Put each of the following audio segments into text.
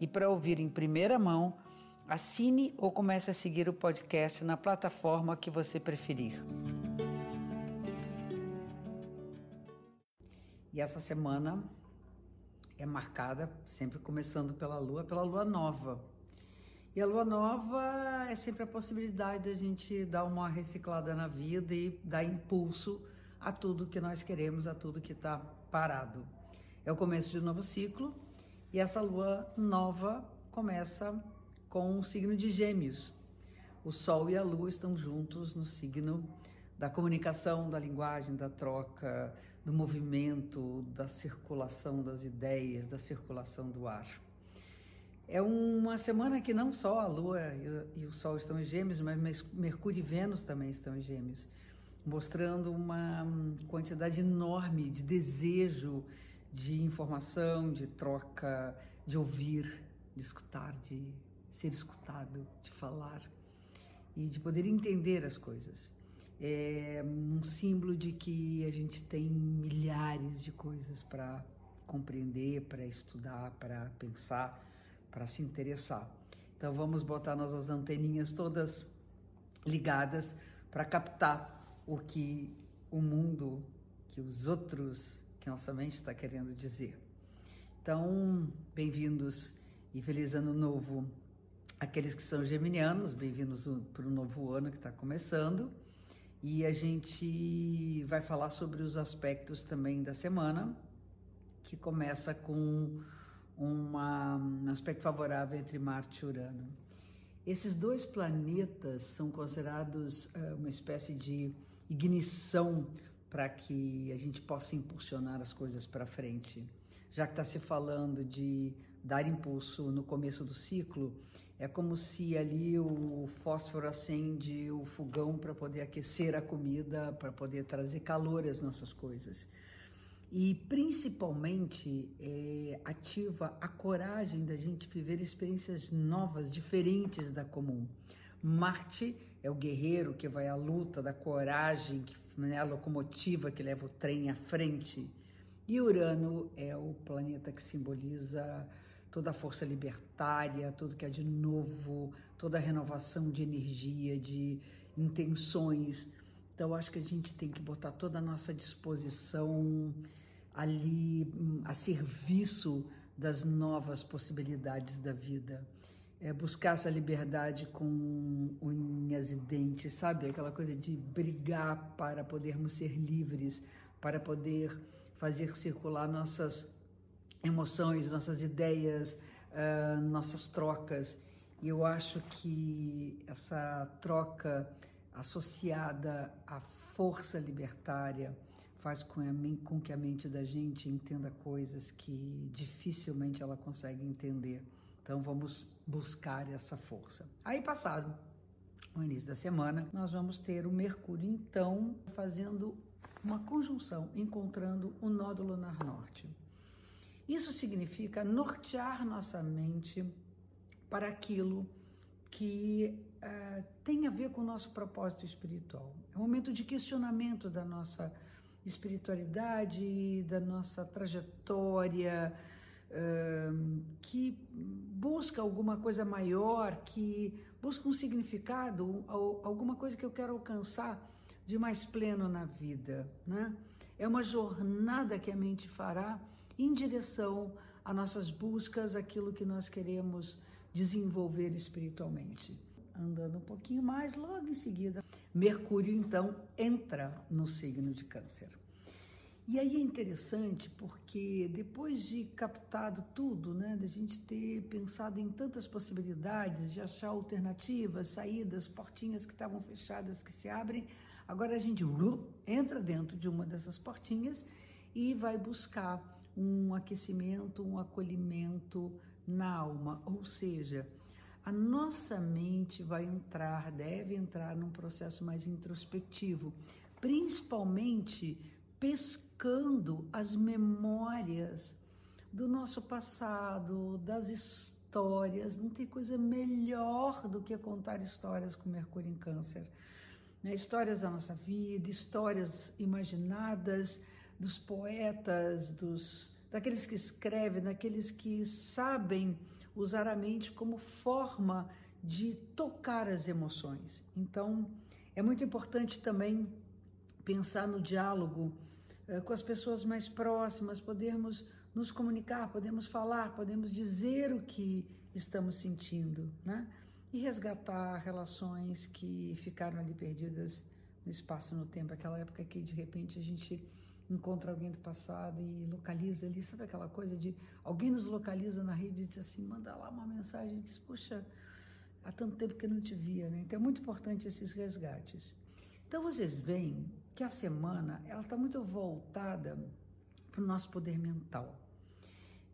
e para ouvir em primeira mão, assine ou comece a seguir o podcast na plataforma que você preferir. E essa semana é marcada, sempre começando pela lua, pela lua nova. E a lua nova é sempre a possibilidade da gente dar uma reciclada na vida e dar impulso a tudo que nós queremos, a tudo que está parado. É o começo de um novo ciclo e essa lua nova começa com o signo de Gêmeos. O Sol e a Lua estão juntos no signo da comunicação, da linguagem, da troca, do movimento, da circulação das ideias, da circulação do ar. É uma semana que não só a Lua e o Sol estão em Gêmeos, mas Mercúrio e Vênus também estão em Gêmeos, mostrando uma quantidade enorme de desejo de informação, de troca, de ouvir, de escutar, de ser escutado, de falar e de poder entender as coisas. É um símbolo de que a gente tem milhares de coisas para compreender, para estudar, para pensar, para se interessar. Então vamos botar nossas anteninhas todas ligadas para captar o que o mundo, que os outros que nossa mente está querendo dizer. Então, bem-vindos e feliz ano novo aqueles que são geminianos, bem-vindos para o novo ano que está começando. E a gente vai falar sobre os aspectos também da semana, que começa com uma, um aspecto favorável entre Marte e Urano. Esses dois planetas são considerados uh, uma espécie de ignição para que a gente possa impulsionar as coisas para frente. Já que está se falando de dar impulso no começo do ciclo, é como se ali o fósforo acende o fogão para poder aquecer a comida, para poder trazer calor às nossas coisas. E principalmente é, ativa a coragem da gente viver experiências novas, diferentes da comum. Marte é o guerreiro que vai à luta, da coragem, que, né, a locomotiva que leva o trem à frente. E Urano é o planeta que simboliza toda a força libertária, tudo que é de novo, toda a renovação de energia, de intenções. Então, acho que a gente tem que botar toda a nossa disposição ali hum, a serviço das novas possibilidades da vida é, buscar essa liberdade com unhas e dentes, sabe? Aquela coisa de brigar para podermos ser livres, para poder fazer circular nossas emoções, nossas ideias, uh, nossas trocas. E eu acho que essa troca associada à força libertária faz com, com que a mente da gente entenda coisas que dificilmente ela consegue entender. Então vamos buscar essa força. Aí passado o início da semana, nós vamos ter o Mercúrio então fazendo uma conjunção, encontrando o nódulo lunar norte. Isso significa nortear nossa mente para aquilo que uh, tem a ver com o nosso propósito espiritual. É um momento de questionamento da nossa espiritualidade, da nossa trajetória, que busca alguma coisa maior, que busca um significado, alguma coisa que eu quero alcançar de mais pleno na vida, né? É uma jornada que a mente fará em direção a nossas buscas, aquilo que nós queremos desenvolver espiritualmente. Andando um pouquinho mais, logo em seguida, Mercúrio então entra no signo de Câncer. E aí é interessante porque depois de captado tudo, né, da gente ter pensado em tantas possibilidades, de achar alternativas, saídas, portinhas que estavam fechadas que se abrem, agora a gente uh, entra dentro de uma dessas portinhas e vai buscar um aquecimento, um acolhimento na alma, ou seja, a nossa mente vai entrar, deve entrar num processo mais introspectivo, principalmente pescando as memórias do nosso passado, das histórias. Não tem coisa melhor do que contar histórias com Mercúrio em Câncer. Né? Histórias da nossa vida, histórias imaginadas dos poetas, dos daqueles que escrevem, daqueles que sabem usar a mente como forma de tocar as emoções. Então, é muito importante também pensar no diálogo com as pessoas mais próximas, podermos nos comunicar, podemos falar, podemos dizer o que estamos sentindo, né? E resgatar relações que ficaram ali perdidas no espaço, no tempo, aquela época que de repente a gente encontra alguém do passado e localiza ali, sabe aquela coisa de alguém nos localiza na rede e diz assim, manda lá uma mensagem e diz, puxa, há tanto tempo que eu não te via, né? Então é muito importante esses resgates. Então vocês veem que a semana ela está muito voltada para o nosso poder mental.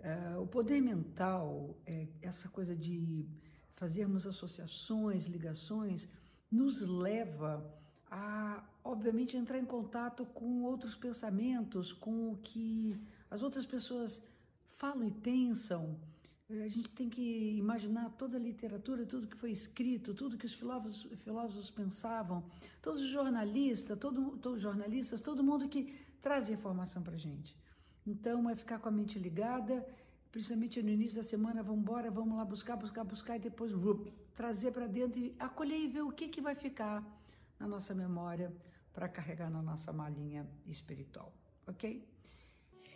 Uh, o poder mental, é essa coisa de fazermos associações, ligações, nos leva a, obviamente, entrar em contato com outros pensamentos, com o que as outras pessoas falam e pensam. Eh, a gente tem que imaginar toda a literatura, tudo que foi escrito, tudo que os filósofos, filósofos pensavam, todos os jornalistas, todo, todos os jornalistas, todo mundo que traz informação para a gente. Então, é ficar com a mente ligada, principalmente no início da semana, vamos embora, vamos lá buscar, buscar, buscar, e depois trazer para dentro e acolher e ver o que, que vai ficar na nossa memória para carregar na nossa malinha espiritual, ok?